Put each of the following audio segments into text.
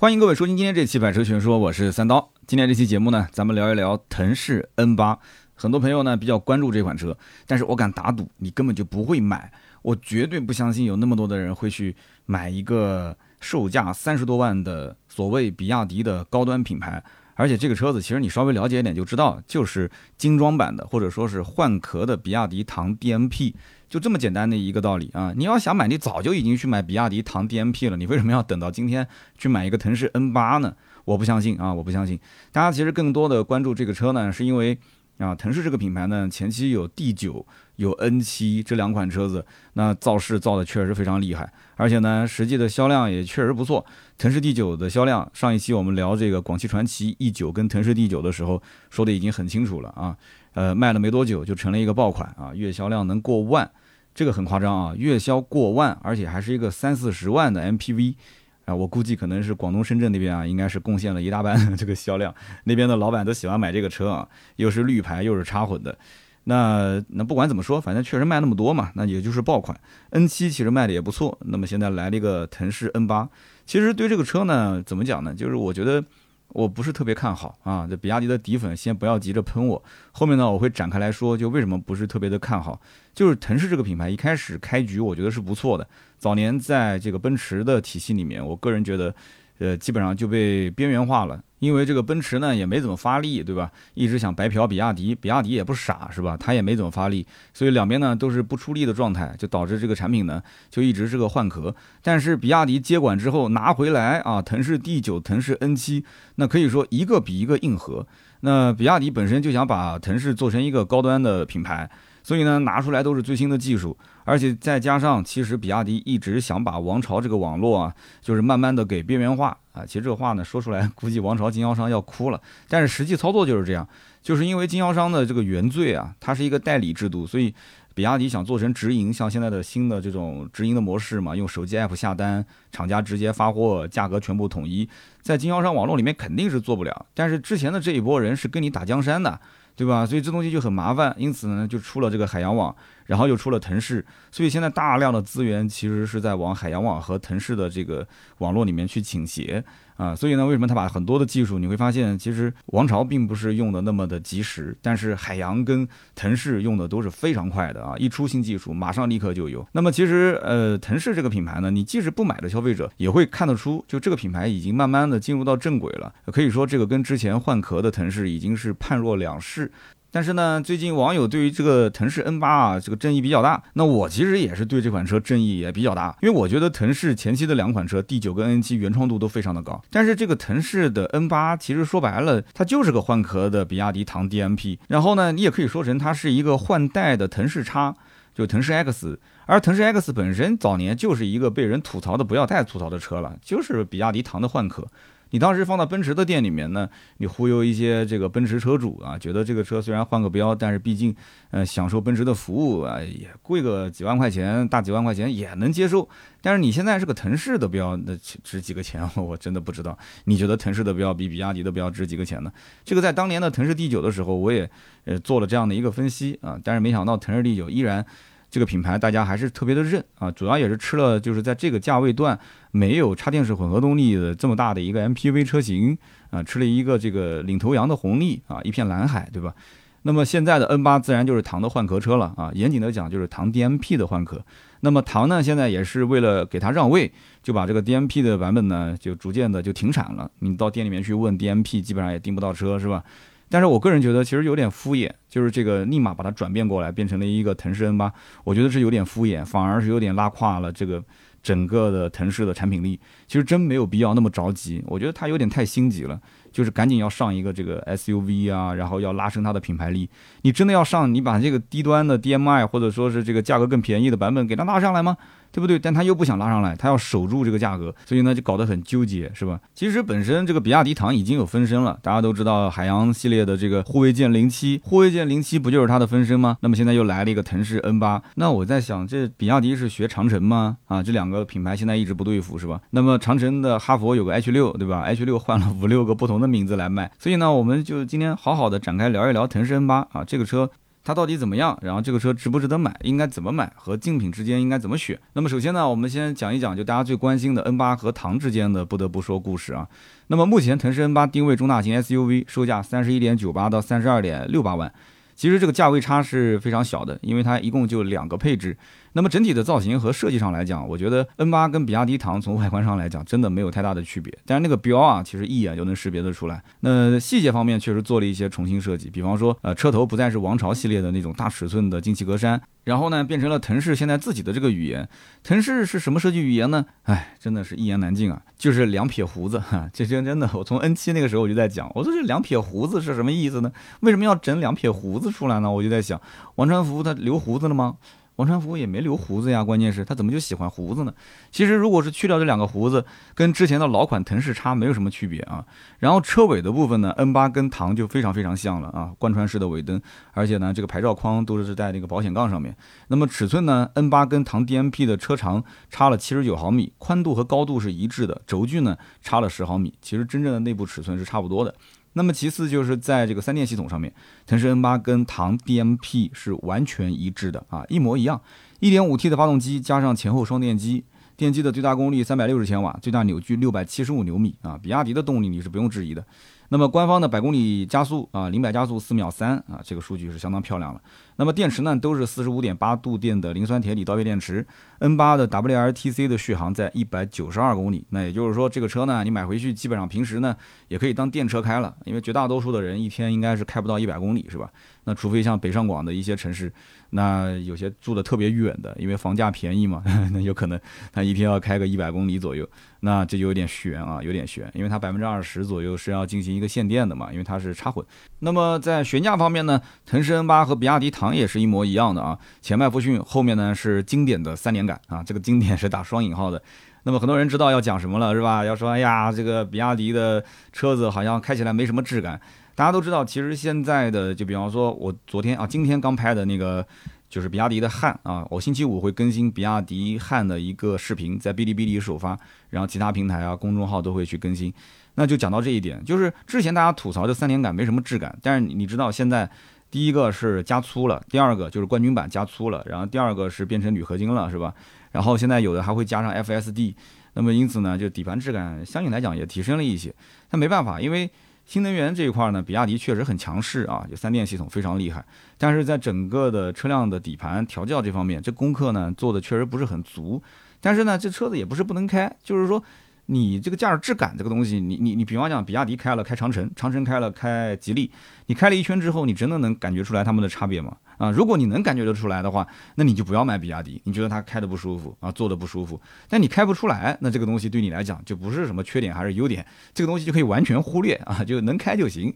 欢迎各位收听今天这期《百车全说》，我是三刀。今天这期节目呢，咱们聊一聊腾势 N 八。很多朋友呢比较关注这款车，但是我敢打赌，你根本就不会买。我绝对不相信有那么多的人会去买一个售价三十多万的所谓比亚迪的高端品牌。而且这个车子，其实你稍微了解一点就知道，就是精装版的，或者说是换壳的比亚迪唐 DMP。就这么简单的一个道理啊！你要想买，你早就已经去买比亚迪唐 DMP 了，你为什么要等到今天去买一个腾势 N 八呢？我不相信啊！我不相信。大家其实更多的关注这个车呢，是因为啊，腾势这个品牌呢，前期有 D 九、有 N 七这两款车子，那造势造的确实非常厉害，而且呢，实际的销量也确实不错。腾势 D 九的销量，上一期我们聊这个广汽传祺 E 九跟腾势 D 九的时候，说的已经很清楚了啊。呃，卖了没多久就成了一个爆款啊，月销量能过万。这个很夸张啊，月销过万，而且还是一个三四十万的 MPV，啊，我估计可能是广东深圳那边啊，应该是贡献了一大半 这个销量，那边的老板都喜欢买这个车啊，又是绿牌又是插混的，那那不管怎么说，反正确实卖那么多嘛，那也就是爆款。N 七其实卖的也不错，那么现在来了一个腾势 N 八其实对这个车呢，怎么讲呢？就是我觉得。我不是特别看好啊，这比亚迪的底粉先不要急着喷我，后面呢我会展开来说，就为什么不是特别的看好。就是腾势这个品牌一开始开局我觉得是不错的，早年在这个奔驰的体系里面，我个人觉得。呃，基本上就被边缘化了，因为这个奔驰呢也没怎么发力，对吧？一直想白嫖比亚迪，比亚迪也不傻，是吧？他也没怎么发力，所以两边呢都是不出力的状态，就导致这个产品呢就一直是个换壳。但是比亚迪接管之后拿回来啊，腾势 D 九、腾势 N 七，那可以说一个比一个硬核。那比亚迪本身就想把腾势做成一个高端的品牌。所以呢，拿出来都是最新的技术，而且再加上，其实比亚迪一直想把王朝这个网络啊，就是慢慢的给边缘化啊。其实这话呢说出来，估计王朝经销商要哭了。但是实际操作就是这样，就是因为经销商的这个原罪啊，它是一个代理制度，所以比亚迪想做成直营，像现在的新的这种直营的模式嘛，用手机 app 下单，厂家直接发货，价格全部统一，在经销商网络里面肯定是做不了。但是之前的这一波人是跟你打江山的。对吧？所以这东西就很麻烦，因此呢，就出了这个海洋网，然后又出了腾势，所以现在大量的资源其实是在往海洋网和腾势的这个网络里面去倾斜。啊，所以呢，为什么他把很多的技术，你会发现，其实王朝并不是用的那么的及时，但是海洋跟腾势用的都是非常快的啊，一出新技术，马上立刻就有。那么其实，呃，腾势这个品牌呢，你即使不买的消费者也会看得出，就这个品牌已经慢慢的进入到正轨了，可以说这个跟之前换壳的腾势已经是判若两世。但是呢，最近网友对于这个腾势 N 八啊，这个争议比较大。那我其实也是对这款车争议也比较大，因为我觉得腾势前期的两款车 D 九跟 N 七原创度都非常的高。但是这个腾势的 N 八其实说白了，它就是个换壳的比亚迪唐 DMP。然后呢，你也可以说成它是一个换代的腾势叉，就腾势 X。而腾势 X 本身早年就是一个被人吐槽的不要太吐槽的车了，就是比亚迪唐的换壳。你当时放到奔驰的店里面呢，你忽悠一些这个奔驰车主啊，觉得这个车虽然换个标，但是毕竟，呃，享受奔驰的服务啊，也贵个几万块钱，大几万块钱也能接受。但是你现在是个腾势的标，那值几个钱？我真的不知道。你觉得腾势的标比比亚迪的标值几个钱呢？这个在当年的腾势 D 九的时候，我也呃做了这样的一个分析啊，但是没想到腾势 D 九依然。这个品牌大家还是特别的认啊，主要也是吃了就是在这个价位段没有插电式混合动力的这么大的一个 MPV 车型啊，吃了一个这个领头羊的红利啊，一片蓝海，对吧？那么现在的 N 八自然就是唐的换壳车了啊，严谨的讲就是唐 DMP 的换壳。那么唐呢，现在也是为了给它让位，就把这个 DMP 的版本呢就逐渐的就停产了。你到店里面去问 DMP，基本上也订不到车，是吧？但是我个人觉得其实有点敷衍，就是这个立马把它转变过来，变成了一个腾势 N 八，我觉得是有点敷衍，反而是有点拉胯了这个整个的腾势的产品力。其实真没有必要那么着急，我觉得它有点太心急了，就是赶紧要上一个这个 SUV 啊，然后要拉升它的品牌力。你真的要上，你把这个低端的 DMI 或者说是这个价格更便宜的版本给它拉上来吗？对不对？但他又不想拉上来，他要守住这个价格，所以呢就搞得很纠结，是吧？其实本身这个比亚迪唐已经有分身了，大家都知道海洋系列的这个护卫舰零七，护卫舰零七不就是它的分身吗？那么现在又来了一个腾势 N 八，那我在想，这比亚迪是学长城吗？啊，这两个品牌现在一直不对付，是吧？那么长城的哈佛有个 H 六，对吧？H 六换了五六个不同的名字来卖，所以呢，我们就今天好好的展开聊一聊腾势 N 八啊，这个车。它到底怎么样？然后这个车值不值得买？应该怎么买？和竞品之间应该怎么选？那么首先呢，我们先讲一讲就大家最关心的 N 八和唐之间的不得不说故事啊。那么目前腾势 N 八定位中大型 SUV，售价三十一点九八到三十二点六八万。其实这个价位差是非常小的，因为它一共就两个配置。那么整体的造型和设计上来讲，我觉得 N8 跟比亚迪唐从外观上来讲，真的没有太大的区别。但是那个标啊，其实一眼就能识别得出来。那细节方面确实做了一些重新设计，比方说，呃，车头不再是王朝系列的那种大尺寸的进气格栅。然后呢，变成了腾势现在自己的这个语言。腾势是什么设计语言呢？哎，真的是一言难尽啊，就是两撇胡子哈。这真真的，我从 N7 那个时候我就在讲，我说这两撇胡子是什么意思呢？为什么要整两撇胡子出来呢？我就在想，王传福他留胡子了吗？王传福也没留胡子呀，关键是他怎么就喜欢胡子呢？其实如果是去掉这两个胡子，跟之前的老款腾势叉没有什么区别啊。然后车尾的部分呢，N8 跟唐就非常非常像了啊，贯穿式的尾灯，而且呢这个牌照框都是在那个保险杠上面。那么尺寸呢，N8 跟唐 DMP 的车长差了七十九毫米，宽度和高度是一致的，轴距呢差了十毫米，其实真正的内部尺寸是差不多的。那么其次就是在这个三电系统上面，腾势 N 八跟唐 DMP 是完全一致的啊，一模一样。一点五 T 的发动机加上前后双电机，电机的最大功率三百六十千瓦，最大扭矩六百七十五牛米啊，比亚迪的动力你是不用质疑的。那么官方的百公里加速啊，零百加速四秒三啊，这个数据是相当漂亮了。那么电池呢，都是四十五点八度电的磷酸铁锂刀片电池，N8 的 WLTC 的续航在一百九十二公里。那也就是说，这个车呢，你买回去基本上平时呢也可以当电车开了，因为绝大多数的人一天应该是开不到一百公里，是吧？那除非像北上广的一些城市。那有些住的特别远的，因为房价便宜嘛，那有可能他一天要开个一百公里左右，那这就有点悬啊，有点悬，因为它百分之二十左右是要进行一个限电的嘛，因为它是插混。那么在悬架方面呢，腾势 N8 和比亚迪唐也是一模一样的啊，前麦弗逊，后面呢是经典的三连杆啊，这个经典是打双引号的。那么很多人知道要讲什么了是吧？要说哎呀，这个比亚迪的车子好像开起来没什么质感。大家都知道，其实现在的就比方说，我昨天啊，今天刚拍的那个，就是比亚迪的汉啊，我星期五会更新比亚迪汉的一个视频，在哔哩哔哩首发，然后其他平台啊、公众号都会去更新。那就讲到这一点，就是之前大家吐槽这三连杆没什么质感，但是你知道现在第一个是加粗了，第二个就是冠军版加粗了，然后第二个是变成铝合金了，是吧？然后现在有的还会加上 FSD，那么因此呢，就底盘质感相应来讲也提升了一些。但没办法，因为新能源这一块呢，比亚迪确实很强势啊，就三电系统非常厉害。但是在整个的车辆的底盘调教这方面，这功课呢做的确实不是很足。但是呢，这车子也不是不能开，就是说。你这个驾驶质感这个东西，你你你，比方讲，比亚迪开了开长城，长城开了开吉利，你开了一圈之后，你真的能感觉出来它们的差别吗？啊，如果你能感觉得出来的话，那你就不要买比亚迪。你觉得它开的不舒服啊，坐的不舒服，但你开不出来，那这个东西对你来讲就不是什么缺点还是优点，这个东西就可以完全忽略啊，就能开就行。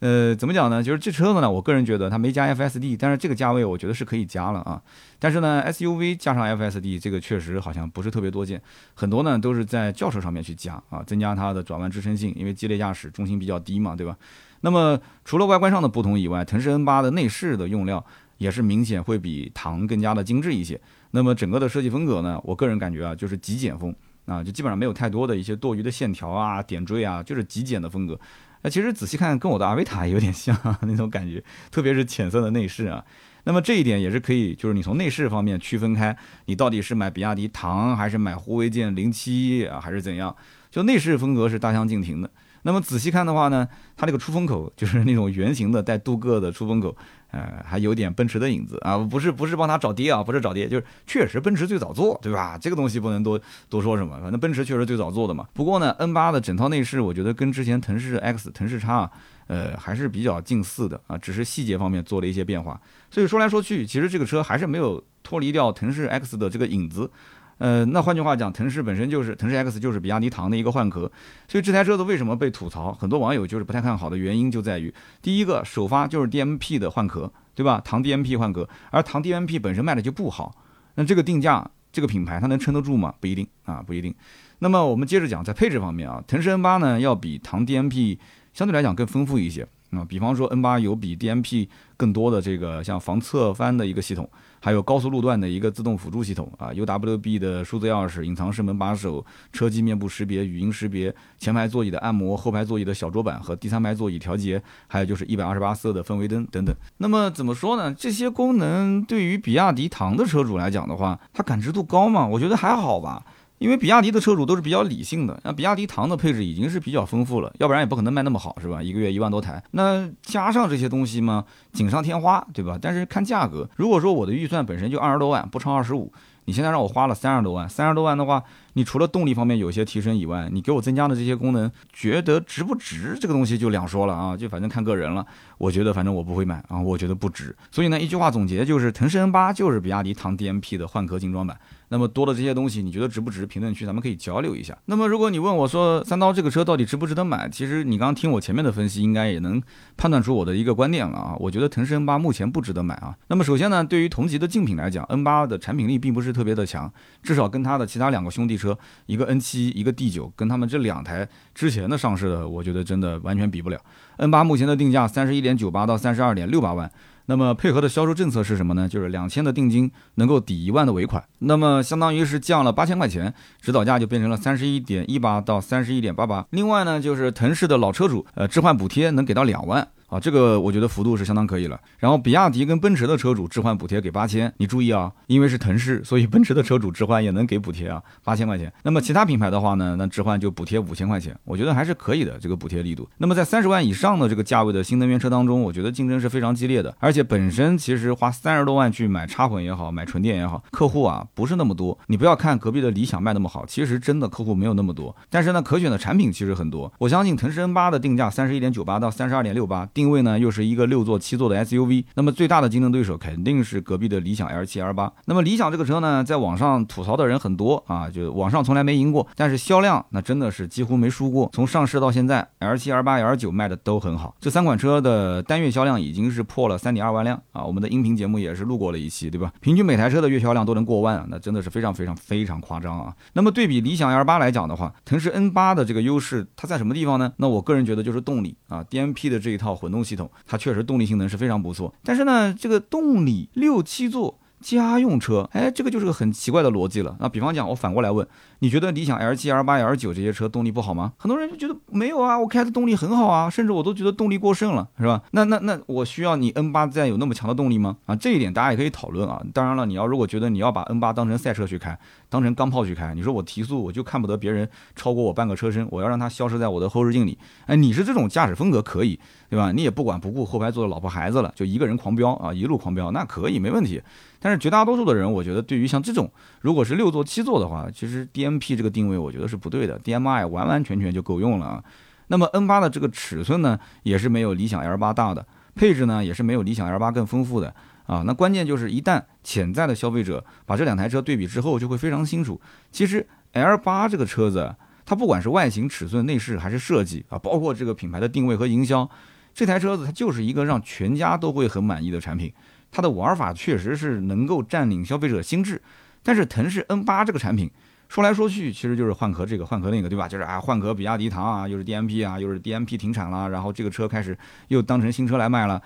呃，怎么讲呢？就是这车子呢，我个人觉得它没加 FSD，但是这个价位我觉得是可以加了啊。但是呢，SUV 加上 FSD 这个确实好像不是特别多见，很多呢都是在轿车上面去加啊，增加它的转弯支撑性，因为激烈驾驶重心比较低嘛，对吧？那么除了外观上的不同以外，腾势 N8 的内饰的用料也是明显会比唐更加的精致一些。那么整个的设计风格呢，我个人感觉啊，就是极简风啊，就基本上没有太多的一些多余的线条啊、点缀啊，就是极简的风格。那其实仔细看，跟我的阿维塔有点像那种感觉，特别是浅色的内饰啊。那么这一点也是可以，就是你从内饰方面区分开，你到底是买比亚迪唐还是买护卫舰零七啊，还是怎样？就内饰风格是大相径庭的。那么仔细看的话呢，它这个出风口就是那种圆形的带镀铬的出风口，呃，还有点奔驰的影子啊，不是不是帮他找爹啊，不是找爹，就是确实奔驰最早做，对吧？这个东西不能多多说什么，反正奔驰确实最早做的嘛。不过呢，N 八的整套内饰，我觉得跟之前腾势 X、腾势叉，呃，还是比较近似的啊，只是细节方面做了一些变化。所以说来说去，其实这个车还是没有脱离掉腾势 X 的这个影子。呃，那换句话讲，腾势本身就是腾势 X，就是比亚迪唐的一个换壳，所以这台车子为什么被吐槽？很多网友就是不太看好的原因就在于，第一个首发就是 DMP 的换壳，对吧？唐 DMP 换壳，而唐 DMP 本身卖的就不好，那这个定价，这个品牌它能撑得住吗？不一定啊，不一定。那么我们接着讲，在配置方面啊，腾势 N8 呢要比唐 DMP 相对来讲更丰富一些啊，比方说 N8 有比 DMP 更多的这个像防侧翻的一个系统。还有高速路段的一个自动辅助系统啊，UWB 的数字钥匙、隐藏式门把手、车机面部识别、语音识别、前排座椅的按摩、后排座椅的小桌板和第三排座椅调节，还有就是一百二十八色的氛围灯等等。那么怎么说呢？这些功能对于比亚迪唐的车主来讲的话，它感知度高吗？我觉得还好吧。因为比亚迪的车主都是比较理性的，那比亚迪唐的配置已经是比较丰富了，要不然也不可能卖那么好，是吧？一个月一万多台，那加上这些东西嘛，锦上添花，对吧？但是看价格，如果说我的预算本身就二十多万，不超二十五，你现在让我花了三十多万，三十多万的话，你除了动力方面有些提升以外，你给我增加的这些功能，觉得值不值？这个东西就两说了啊，就反正看个人了。我觉得反正我不会买啊，我觉得不值。所以呢，一句话总结就是，腾势 N 八就是比亚迪唐 DMP 的换壳精装版。那么多的这些东西，你觉得值不值？评论区咱们可以交流一下。那么如果你问我说三刀这个车到底值不值得买，其实你刚刚听我前面的分析，应该也能判断出我的一个观点了啊。我觉得腾势 N 八目前不值得买啊。那么首先呢，对于同级的竞品来讲，N 八的产品力并不是特别的强，至少跟它的其他两个兄弟车，一个 N 七，一个 D 九，跟他们这两台之前的上市的，我觉得真的完全比不了。N 八目前的定价三十一点九八到三十二点六八万。那么配合的销售政策是什么呢？就是两千的定金能够抵一万的尾款，那么相当于是降了八千块钱，指导价就变成了三十一点一八到三十一点八八。另外呢，就是腾势的老车主，呃，置换补贴能给到两万。啊，这个我觉得幅度是相当可以了。然后比亚迪跟奔驰的车主置换补贴给八千，你注意啊，因为是腾势，所以奔驰的车主置换也能给补贴啊，八千块钱。那么其他品牌的话呢，那置换就补贴五千块钱，我觉得还是可以的这个补贴力度。那么在三十万以上的这个价位的新能源车当中，我觉得竞争是非常激烈的，而且本身其实花三十多万去买插混也好，买纯电也好，客户啊不是那么多。你不要看隔壁的理想卖那么好，其实真的客户没有那么多。但是呢，可选的产品其实很多。我相信腾势 N 八的定价三十一点九八到三十二点六八，定位呢又是一。个六座七座的 SUV，那么最大的竞争对手肯定是隔壁的理想 L7 L8。那么理想这个车呢，在网上吐槽的人很多啊，就网上从来没赢过，但是销量那真的是几乎没输过。从上市到现在，L7、L8、L9 卖的都很好。这三款车的单月销量已经是破了三点二万辆啊！我们的音频节目也是录过了一期，对吧？平均每台车的月销量都能过万，那真的是非常非常非常夸张啊！那么对比理想 L8 来讲的话，腾势 N8 的这个优势它在什么地方呢？那我个人觉得就是动力啊，DMP 的这一套混动系统，它。确实动力性能是非常不错，但是呢，这个动力六七座家用车，哎，这个就是个很奇怪的逻辑了。那比方讲，我反过来问。你觉得理想 L 七、L 八、L 九这些车动力不好吗？很多人就觉得没有啊，我开的动力很好啊，甚至我都觉得动力过剩了，是吧？那那那我需要你 N 八再有那么强的动力吗？啊，这一点大家也可以讨论啊。当然了，你要如果觉得你要把 N 八当成赛车去开，当成钢炮去开，你说我提速我就看不得别人超过我半个车身，我要让它消失在我的后视镜里。哎，你是这种驾驶风格可以，对吧？你也不管不顾后排坐的老婆孩子了，就一个人狂飙啊，一路狂飙，那可以没问题。但是绝大多数的人，我觉得对于像这种，如果是六座七座的话，其实 DMP 这个定位我觉得是不对的，DMI 完完全全就够用了啊。那么 N 八的这个尺寸呢，也是没有理想 L 八大的，配置呢也是没有理想 L 八更丰富的啊。那关键就是一旦潜在的消费者把这两台车对比之后，就会非常清楚，其实 L 八这个车子，它不管是外形、尺寸、内饰还是设计啊，包括这个品牌的定位和营销，这台车子它就是一个让全家都会很满意的产品。它的玩法确实是能够占领消费者心智，但是腾势 N 八这个产品说来说去，其实就是换壳这个换壳那个，对吧？就是啊换壳比亚迪唐啊，又是 DMP 啊，又是 DMP 停产了，然后这个车开始又当成新车来卖了。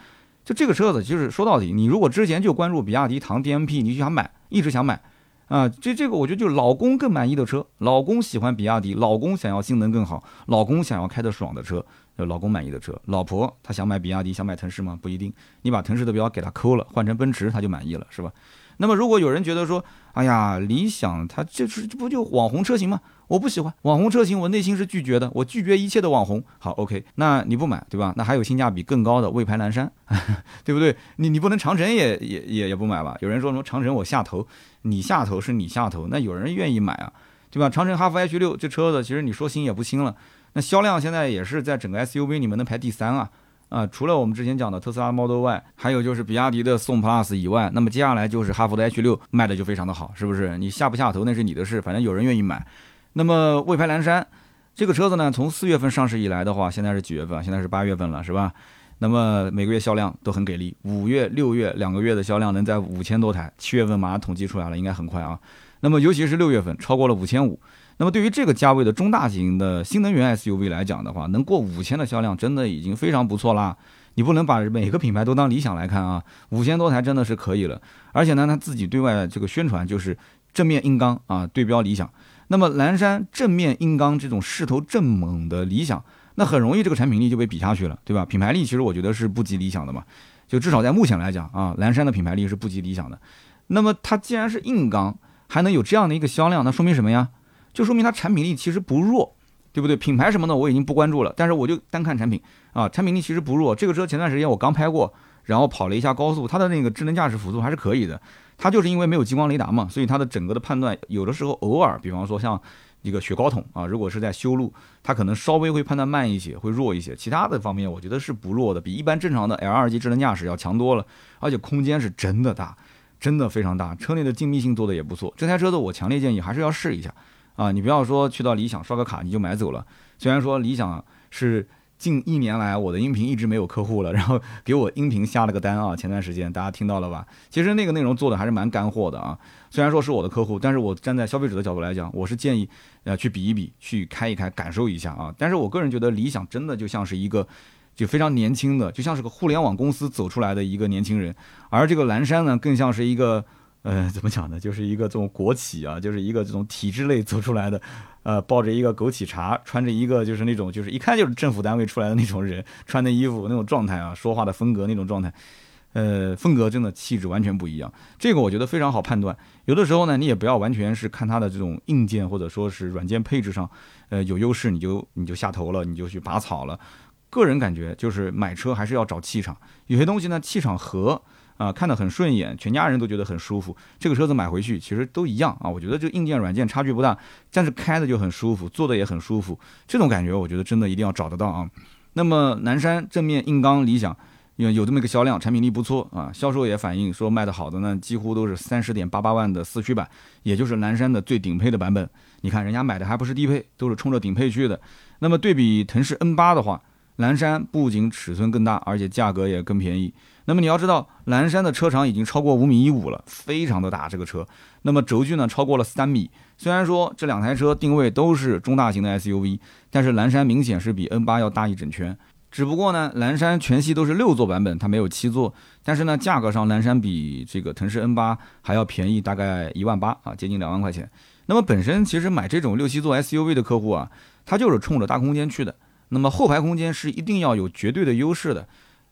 就这个车子，就是说到底，你如果之前就关注比亚迪唐 DMP，你就想买，一直想买啊，这这个我觉得就是老公更满意的车，老公喜欢比亚迪，老公想要性能更好，老公想要开的爽的车。老公满意的车，老婆她想买比亚迪，想买腾势吗？不一定。你把腾势的标给她抠了，换成奔驰，她就满意了，是吧？那么如果有人觉得说，哎呀，理想它这是这不就网红车型吗？我不喜欢网红车型，我内心是拒绝的，我拒绝一切的网红。好，OK，那你不买对吧？那还有性价比更高的魏牌蓝山，对不对？你你不能长城也也也也不买吧？有人说什么长城我下头，你下头是你下头，那有人愿意买啊，对吧？长城哈弗 H 六这车子其实你说新也不新了。那销量现在也是在整个 SUV 里面能排第三啊，啊，除了我们之前讲的特斯拉 Model Y，还有就是比亚迪的宋 Plus 以外，那么接下来就是哈弗的 H 六卖的就非常的好，是不是？你下不下头那是你的事，反正有人愿意买。那么魏牌蓝山这个车子呢，从四月份上市以来的话，现在是几月份？现在是八月份了，是吧？那么每个月销量都很给力，五月、六月两个月的销量能在五千多台，七月份马上统计出来了，应该很快啊。那么尤其是六月份超过了五千五。那么对于这个价位的中大型的新能源 SUV 来讲的话，能过五千的销量真的已经非常不错啦。你不能把每个品牌都当理想来看啊，五千多台真的是可以了。而且呢，它自己对外这个宣传就是正面硬刚啊，对标理想。那么蓝山正面硬刚这种势头正猛的理想，那很容易这个产品力就被比下去了，对吧？品牌力其实我觉得是不及理想的嘛，就至少在目前来讲啊，蓝山的品牌力是不及理想的。那么它既然是硬刚，还能有这样的一个销量，那说明什么呀？就说明它产品力其实不弱，对不对？品牌什么的我已经不关注了，但是我就单看产品啊，产品力其实不弱。这个车前段时间我刚拍过，然后跑了一下高速，它的那个智能驾驶辅助还是可以的。它就是因为没有激光雷达嘛，所以它的整个的判断有的时候偶尔，比方说像一个雪糕筒啊，如果是在修路，它可能稍微会判断慢一些，会弱一些。其他的方面我觉得是不弱的，比一般正常的 L 二级智能驾驶要强多了，而且空间是真的大，真的非常大，车内的静谧性做的也不错。这台车子我强烈建议还是要试一下啊，你不要说去到理想刷个卡你就买走了，虽然说理想是。近一年来，我的音频一直没有客户了，然后给我音频下了个单啊。前段时间大家听到了吧？其实那个内容做的还是蛮干货的啊。虽然说是我的客户，但是我站在消费者的角度来讲，我是建议呃去比一比，去开一开，感受一下啊。但是我个人觉得理想真的就像是一个就非常年轻的，就像是个互联网公司走出来的一个年轻人，而这个蓝山呢，更像是一个。呃，怎么讲呢？就是一个这种国企啊，就是一个这种体制内走出来的，呃，抱着一个枸杞茶，穿着一个就是那种就是一看就是政府单位出来的那种人穿的衣服那种状态啊，说话的风格那种状态，呃，风格真的气质完全不一样。这个我觉得非常好判断。有的时候呢，你也不要完全是看它的这种硬件或者说是软件配置上，呃，有优势你就你就下头了，你就去拔草了。个人感觉就是买车还是要找气场，有些东西呢气场和。啊，看得很顺眼，全家人都觉得很舒服。这个车子买回去其实都一样啊，我觉得这硬件软件差距不大，但是开的就很舒服，坐的也很舒服。这种感觉我觉得真的一定要找得到啊。那么南山正面硬刚理想有有这么一个销量，产品力不错啊，销售也反映说卖的好的呢，几乎都是三十点八八万的四驱版，也就是南山的最顶配的版本。你看人家买的还不是低配，都是冲着顶配去的。那么对比腾势 N 八的话，蓝山不仅尺寸更大，而且价格也更便宜。那么你要知道，蓝山的车长已经超过五米一五了，非常的大这个车。那么轴距呢，超过了三米。虽然说这两台车定位都是中大型的 SUV，但是蓝山明显是比 N 八要大一整圈。只不过呢，蓝山全系都是六座版本，它没有七座。但是呢，价格上蓝山比这个腾势 N 八还要便宜大概一万八啊，接近两万块钱。那么本身其实买这种六七座 SUV 的客户啊，他就是冲着大空间去的。那么后排空间是一定要有绝对的优势的。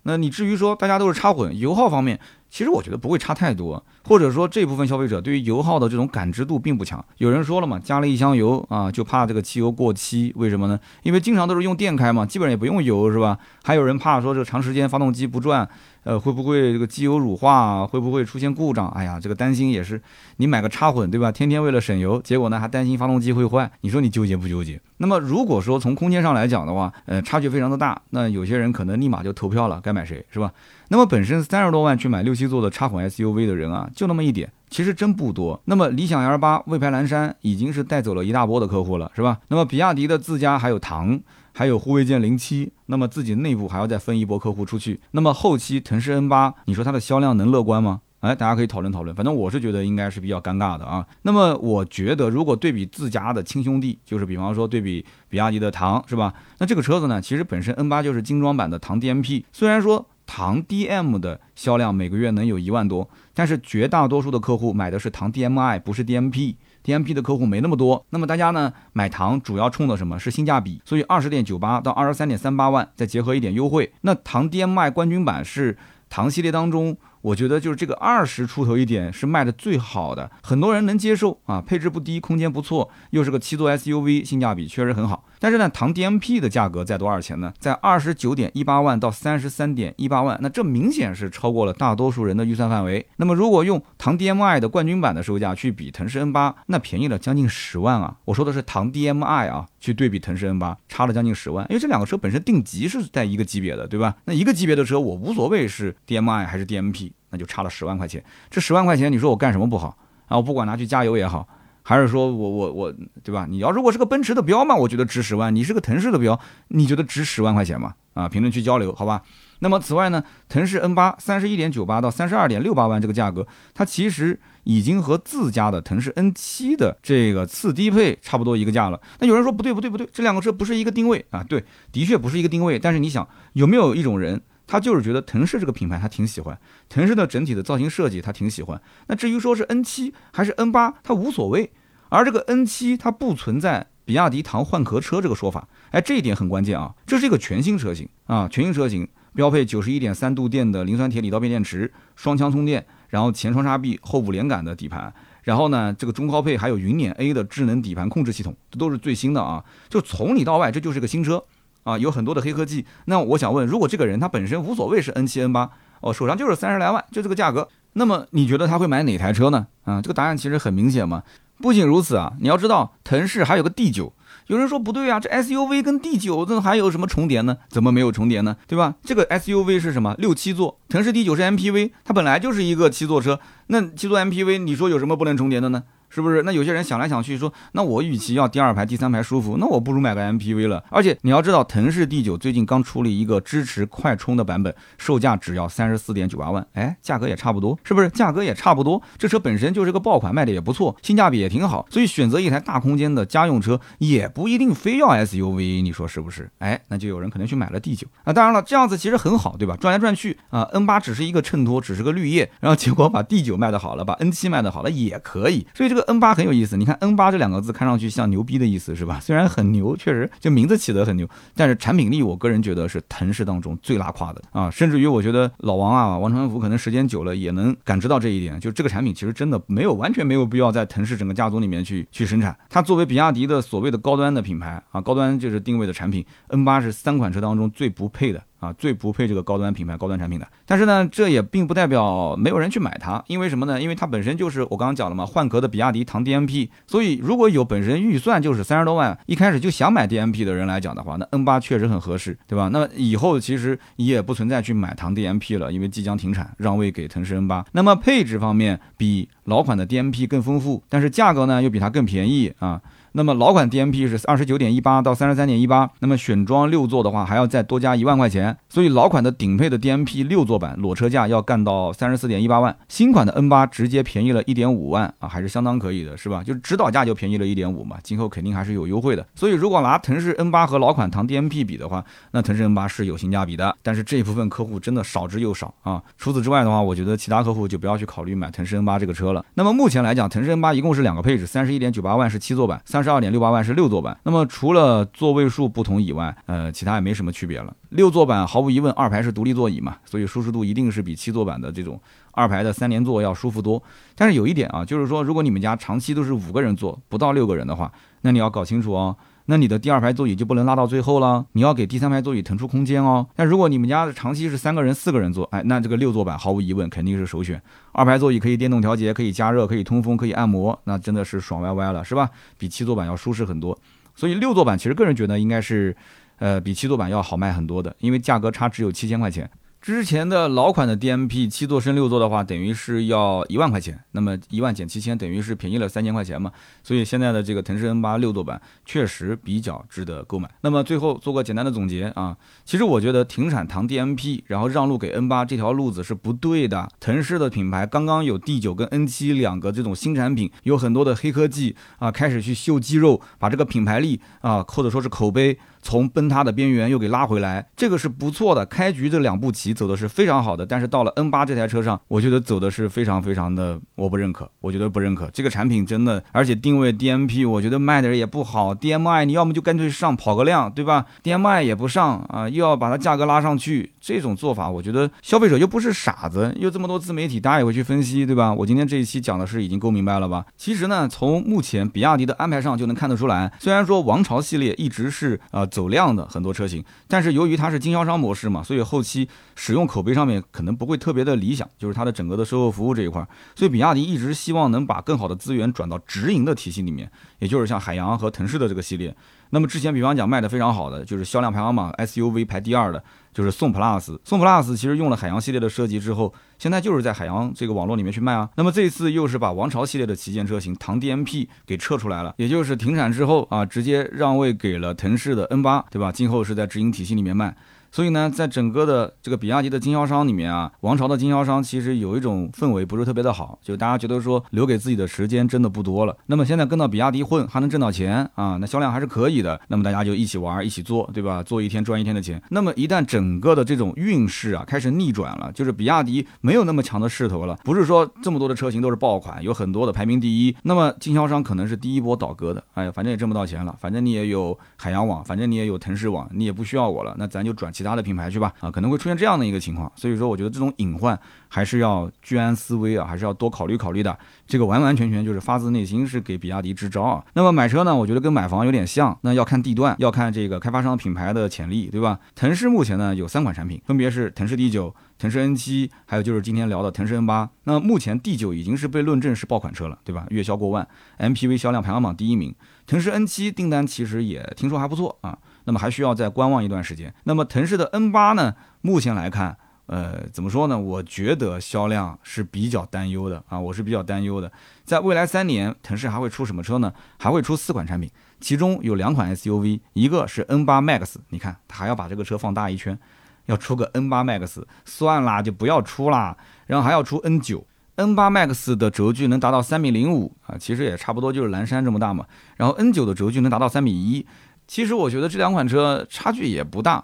那你至于说大家都是插混，油耗方面，其实我觉得不会差太多，或者说这部分消费者对于油耗的这种感知度并不强。有人说了嘛，加了一箱油啊，就怕这个汽油过期，为什么呢？因为经常都是用电开嘛，基本上也不用油，是吧？还有人怕说这长时间发动机不转。呃，会不会这个机油乳化？会不会出现故障？哎呀，这个担心也是。你买个插混，对吧？天天为了省油，结果呢还担心发动机会坏。你说你纠结不纠结？那么如果说从空间上来讲的话，呃，差距非常的大，那有些人可能立马就投票了，该买谁是吧？那么本身三十多万去买六七座的插混 SUV 的人啊，就那么一点，其实真不多。那么理想 L 八、魏牌蓝山已经是带走了一大波的客户了，是吧？那么比亚迪的自家还有唐。还有护卫舰零七，那么自己内部还要再分一波客户出去，那么后期腾势 N 八，你说它的销量能乐观吗？哎，大家可以讨论讨论，反正我是觉得应该是比较尴尬的啊。那么我觉得，如果对比自家的亲兄弟，就是比方说对比比亚迪的唐，是吧？那这个车子呢，其实本身 N 八就是精装版的唐 DMP，虽然说唐 DM 的销量每个月能有一万多，但是绝大多数的客户买的是唐 DMI，不是 DMP。D M P 的客户没那么多，那么大家呢买唐主要冲的什么是性价比？所以二十点九八到二十三点三八万，再结合一点优惠，那唐 D M I 冠军版是唐系列当中。我觉得就是这个二十出头一点是卖的最好的，很多人能接受啊，配置不低，空间不错，又是个七座 SUV，性价比确实很好。但是呢，唐 DMP 的价格在多少钱呢？在二十九点一八万到三十三点一八万，那这明显是超过了大多数人的预算范围。那么如果用唐 DMI 的冠军版的售价去比腾势 N 八，那便宜了将近十万啊！我说的是唐 DMI 啊，去对比腾势 N 八，差了将近十万，因为这两个车本身定级是在一个级别的，对吧？那一个级别的车，我无所谓是 DMI 还是 DMP。那就差了十万块钱，这十万块钱你说我干什么不好啊？我不管拿去加油也好，还是说我我我，对吧？你要如果是个奔驰的标嘛，我觉得值十万；你是个腾势的标，你觉得值十万块钱吗？啊，评论区交流好吧。那么此外呢，腾势 N 八三十一点九八到三十二点六八万这个价格，它其实已经和自家的腾势 N 七的这个次低配差不多一个价了。那有人说不对不对不对，这两个车不是一个定位啊？对，的确不是一个定位。但是你想，有没有一种人？他就是觉得腾势这个品牌他挺喜欢，腾势的整体的造型设计他挺喜欢。那至于说是 N 七还是 N 八，他无所谓。而这个 N 七它不存在比亚迪唐换壳车这个说法，哎，这一点很关键啊，这是一个全新车型啊，全新车型标配九十一点三度电的磷酸铁锂刀片电池，双枪充电，然后前双叉臂后五连杆的底盘，然后呢，这个中高配还有云辇 A 的智能底盘控制系统，这都是最新的啊，就从里到外这就是个新车啊，有很多的黑科技。那我想问，如果这个人他本身无所谓是 N 七 N 八，哦，手上就是三十来万，就这个价格，那么你觉得他会买哪台车呢？啊，这个答案其实很明显嘛。不仅如此啊，你要知道，腾势还有个 D 九。有人说不对啊，这 SUV 跟 D 九这还有什么重叠呢？怎么没有重叠呢？对吧？这个 SUV 是什么？六七座，腾势 D 九是 MPV，它本来就是一个七座车。那七座 MPV，你说有什么不能重叠的呢？是不是？那有些人想来想去说，那我与其要第二排、第三排舒服，那我不如买个 MPV 了。而且你要知道，腾势 D 九最近刚出了一个支持快充的版本，售价只要三十四点九八万，哎，价格也差不多，是不是？价格也差不多，这车本身就是个爆款，卖的也不错，性价比也挺好。所以选择一台大空间的家用车，也不一定非要 SUV，你说是不是？哎，那就有人可能去买了 D 九啊。当然了，这样子其实很好，对吧？转来转去啊，N 八只是一个衬托，只是个绿叶，然后结果把 D 九卖的好了，把 N 七卖的好了也可以。所以这个 N 八很有意思。你看 N 八这两个字看上去像牛逼的意思是吧？虽然很牛，确实就名字起得很牛，但是产品力我个人觉得是腾势当中最拉胯的啊！甚至于我觉得老王啊，王传福可能时间久了也能感知到这一点，就这个产品其实真的没有完全没有必要在腾势整个家族里面去去生产。它作为比亚迪的所谓的高端的品牌啊，高端就是定位的产品，N 八是三款车当中最不配的。啊，最不配这个高端品牌、高端产品的。但是呢，这也并不代表没有人去买它，因为什么呢？因为它本身就是我刚刚讲了嘛，换壳的比亚迪唐 DMP。所以如果有本身预算就是三十多万，一开始就想买 DMP 的人来讲的话，那 N 八确实很合适，对吧？那么以后其实也不存在去买唐 DMP 了，因为即将停产，让位给腾势 N 八。那么配置方面比老款的 DMP 更丰富，但是价格呢又比它更便宜啊。那么老款 DMP 是二十九点一八到三十三点一八，那么选装六座的话还要再多加一万块钱，所以老款的顶配的 DMP 六座版裸车价要干到三十四点一八万，新款的 N 八直接便宜了一点五万啊，还是相当可以的，是吧？就是指导价就便宜了一点五嘛，今后肯定还是有优惠的。所以如果拿腾势 N 八和老款唐 DMP 比的话，那腾势 N 八是有性价比的，但是这一部分客户真的少之又少啊。除此之外的话，我觉得其他客户就不要去考虑买腾势 N 八这个车了。那么目前来讲，腾势 N 八一共是两个配置，三十一点九八万是七座版，三十十二点六八万是。六座版，那么除了座位数不同以外，呃，其他也没什么区别了。六座版毫无疑问，二排是独立座椅嘛，所以舒适度一定是比七座版的这种二排的三连座要舒服多。但是有一点啊，就是说，如果你们家长期都是五个人坐，不到六个人的话，那你要搞清楚哦。那你的第二排座椅就不能拉到最后了，你要给第三排座椅腾出空间哦。但如果你们家的长期是三个人、四个人坐，哎，那这个六座版毫无疑问肯定是首选。二排座椅可以电动调节，可以加热，可以通风，可以按摩，那真的是爽歪歪了，是吧？比七座版要舒适很多。所以六座版其实个人觉得应该是，呃，比七座版要好卖很多的，因为价格差只有七千块钱。之前的老款的 DMP 七座升六座的话，等于是要一万块钱，那么一万减七千，等于是便宜了三千块钱嘛。所以现在的这个腾势 N 八六座版确实比较值得购买。那么最后做个简单的总结啊，其实我觉得停产唐 DMP，然后让路给 N 八这条路子是不对的。腾势的品牌刚刚有 D 九跟 N 七两个这种新产品，有很多的黑科技啊，开始去秀肌肉，把这个品牌力啊，或者说是口碑。从崩塌的边缘又给拉回来，这个是不错的。开局这两步棋走的是非常好的，但是到了 N 八这台车上，我觉得走的是非常非常的，我不认可，我觉得不认可。这个产品真的，而且定位 DMP，我觉得卖的也不好。DMI 你要么就干脆上跑个量，对吧？DMI 也不上啊，又要把它价格拉上去，这种做法，我觉得消费者又不是傻子，又这么多自媒体，大家也会去分析，对吧？我今天这一期讲的是已经够明白了吧？其实呢，从目前比亚迪的安排上就能看得出来，虽然说王朝系列一直是啊。走量的很多车型，但是由于它是经销商模式嘛，所以后期使用口碑上面可能不会特别的理想，就是它的整个的售后服务这一块。所以比亚迪一直希望能把更好的资源转到直营的体系里面，也就是像海洋和腾势的这个系列。那么之前比方讲卖的非常好的，就是销量排行榜 SUV 排第二的，就是宋 Plus。宋 Plus 其实用了海洋系列的设计之后，现在就是在海洋这个网络里面去卖啊。那么这次又是把王朝系列的旗舰车型唐 DMP 给撤出来了，也就是停产之后啊，直接让位给了腾势的 N 八，对吧？今后是在直营体系里面卖。所以呢，在整个的这个比亚迪的经销商里面啊，王朝的经销商其实有一种氛围不是特别的好，就大家觉得说留给自己的时间真的不多了。那么现在跟到比亚迪混还能挣到钱啊，那销量还是可以的。那么大家就一起玩，一起做，对吧？做一天赚一天的钱。那么一旦整个的这种运势啊开始逆转了，就是比亚迪没有那么强的势头了，不是说这么多的车型都是爆款，有很多的排名第一，那么经销商可能是第一波倒戈的。哎呀，反正也挣不到钱了，反正你也有海洋网，反正你也有腾势网，你也不需要我了，那咱就转其他的品牌去吧。啊，可能会出现这样的一个情况，所以说我觉得这种隐患还是要居安思危啊，还是要多考虑考虑的。这个完完全全就是发自内心是给比亚迪支招啊。那么买车呢，我觉得跟买房有点像，那要看地段，要看这个开发商品牌的潜力，对吧？腾势目前呢有三款产品，分别是腾势 D9、腾势 N7，还有就是今天聊的腾势 N8。那目前 D9 已经是被论证是爆款车了，对吧？月销过万，MPV 销量排行榜第一名。腾势 N7 订单其实也听说还不错啊。那么还需要再观望一段时间。那么腾势的 N8 呢？目前来看，呃，怎么说呢？我觉得销量是比较担忧的啊，我是比较担忧的。在未来三年，腾势还会出什么车呢？还会出四款产品，其中有两款 SUV，一个是 N8 Max。你看，他还要把这个车放大一圈，要出个 N8 Max，算啦，就不要出啦。然后还要出 N9，N8 Max 的轴距能达到三米零五啊，其实也差不多就是蓝山这么大嘛。然后 N9 的轴距能达到三米一。其实我觉得这两款车差距也不大，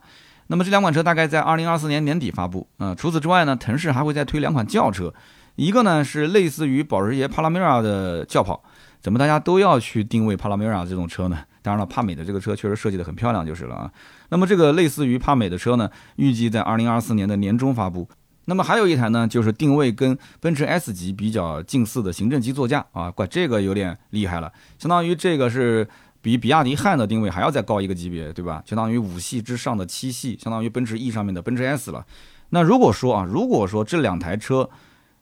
那么这两款车大概在二零二四年年底发布。啊，除此之外呢，腾势还会再推两款轿车，一个呢是类似于保时捷帕拉梅拉的轿跑，怎么大家都要去定位帕拉梅拉这种车呢？当然了，帕美的这个车确实设计的很漂亮就是了啊。那么这个类似于帕美的车呢，预计在二零二四年的年中发布。那么还有一台呢，就是定位跟奔驰 S 级比较近似的行政级座驾啊，怪这个有点厉害了，相当于这个是。比比亚迪汉的定位还要再高一个级别，对吧？相当于五系之上的七系，相当于奔驰 E 上面的奔驰 S 了。那如果说啊，如果说这两台车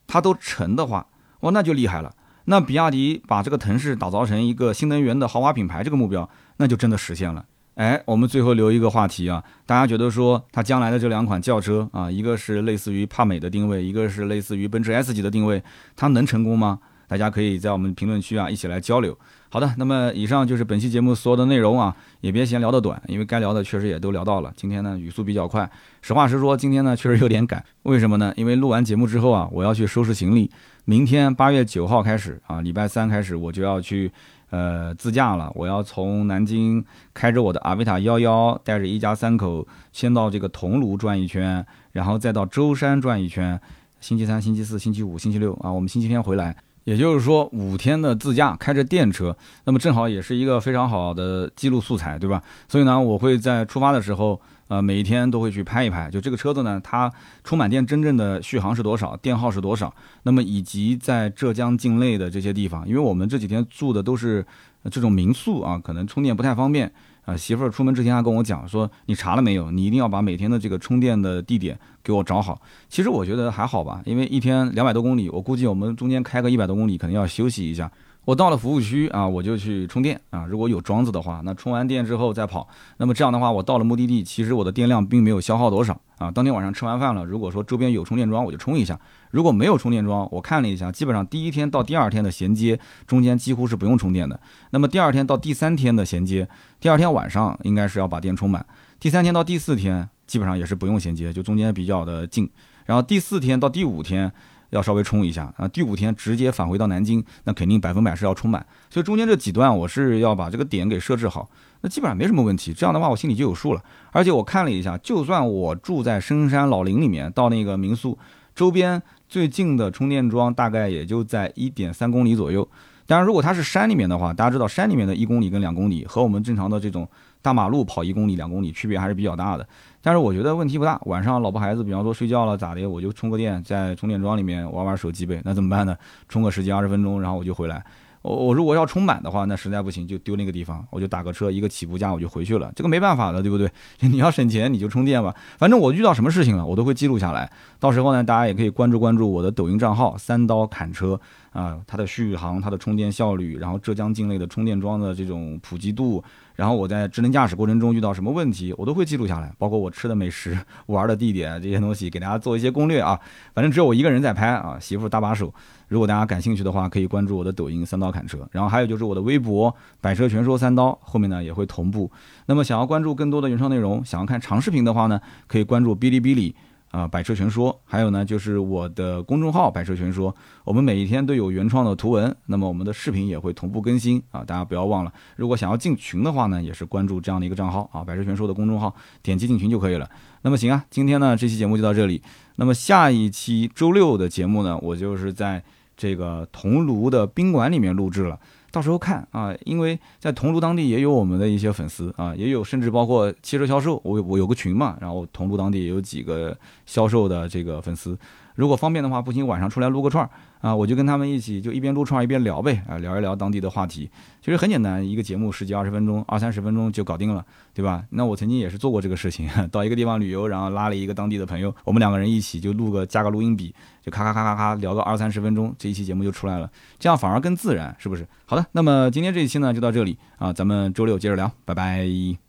它都成的话，哇，那就厉害了。那比亚迪把这个腾势打造成一个新能源的豪华品牌，这个目标那就真的实现了。哎，我们最后留一个话题啊，大家觉得说它将来的这两款轿车啊，一个是类似于帕美的定位，一个是类似于奔驰 S 级的定位，它能成功吗？大家可以在我们评论区啊一起来交流。好的，那么以上就是本期节目所有的内容啊，也别嫌聊得短，因为该聊的确实也都聊到了。今天呢语速比较快，实话实说，今天呢确实有点赶。为什么呢？因为录完节目之后啊，我要去收拾行李，明天八月九号开始啊，礼拜三开始我就要去呃自驾了。我要从南京开着我的阿维塔幺幺，带着一家三口先到这个桐庐转一圈，然后再到舟山转一圈。星期三、星期四、星期五、星期六啊，我们星期天回来。也就是说，五天的自驾开着电车，那么正好也是一个非常好的记录素材，对吧？所以呢，我会在出发的时候，呃，每一天都会去拍一拍，就这个车子呢，它充满电真正的续航是多少，电耗是多少，那么以及在浙江境内的这些地方，因为我们这几天住的都是这种民宿啊，可能充电不太方便。啊，媳妇儿出门之前还跟我讲说，你查了没有？你一定要把每天的这个充电的地点给我找好。其实我觉得还好吧，因为一天两百多公里，我估计我们中间开个一百多公里，肯定要休息一下。我到了服务区啊，我就去充电啊。如果有桩子的话，那充完电之后再跑。那么这样的话，我到了目的地，其实我的电量并没有消耗多少啊。当天晚上吃完饭了，如果说周边有充电桩，我就充一下；如果没有充电桩，我看了一下，基本上第一天到第二天的衔接中间几乎是不用充电的。那么第二天到第三天的衔接，第二天晚上应该是要把电充满。第三天到第四天基本上也是不用衔接，就中间比较的近。然后第四天到第五天。要稍微充一下啊，第五天直接返回到南京，那肯定百分百是要充满。所以中间这几段我是要把这个点给设置好，那基本上没什么问题。这样的话我心里就有数了。而且我看了一下，就算我住在深山老林里面，到那个民宿周边最近的充电桩大概也就在一点三公里左右。当然，如果它是山里面的话，大家知道山里面的一公里跟两公里和我们正常的这种大马路跑一公里、两公里区别还是比较大的。但是我觉得问题不大。晚上老婆孩子，比方说睡觉了咋的，我就充个电，在充电桩里面玩玩手机呗。那怎么办呢？充个十几二十分钟，然后我就回来。我我如果要充满的话，那实在不行就丢那个地方，我就打个车，一个起步价我就回去了。这个没办法的，对不对？你要省钱你就充电吧。反正我遇到什么事情了，我都会记录下来。到时候呢，大家也可以关注关注我的抖音账号“三刀砍车”。啊，它的续航、它的充电效率，然后浙江境内的充电桩的这种普及度，然后我在智能驾驶过程中遇到什么问题，我都会记录下来，包括我吃的美食、玩的地点这些东西，给大家做一些攻略啊。反正只有我一个人在拍啊，媳妇搭把手。如果大家感兴趣的话，可以关注我的抖音“三刀砍车”，然后还有就是我的微博“百车全说三刀”，后面呢也会同步。那么想要关注更多的原创内容，想要看长视频的话呢，可以关注哔哩哔哩。啊，百车全说，还有呢，就是我的公众号“百车全说”，我们每一天都有原创的图文，那么我们的视频也会同步更新啊，大家不要忘了。如果想要进群的话呢，也是关注这样的一个账号啊，“百车全说”的公众号，点击进群就可以了。那么行啊，今天呢这期节目就到这里。那么下一期周六的节目呢，我就是在这个桐庐的宾馆里面录制了。到时候看啊，因为在桐庐当地也有我们的一些粉丝啊，也有甚至包括汽车销售，我我有个群嘛，然后桐庐当地也有几个销售的这个粉丝。如果方便的话，不行晚上出来撸个串儿啊，我就跟他们一起就一边撸串儿一边聊呗啊，聊一聊当地的话题。其实很简单，一个节目十几二十分钟，二三十分钟就搞定了，对吧？那我曾经也是做过这个事情，到一个地方旅游，然后拉了一个当地的朋友，我们两个人一起就录个加个录音笔，就咔咔咔咔咔聊个二三十分钟，这一期节目就出来了，这样反而更自然，是不是？好的，那么今天这一期呢就到这里啊，咱们周六接着聊，拜拜。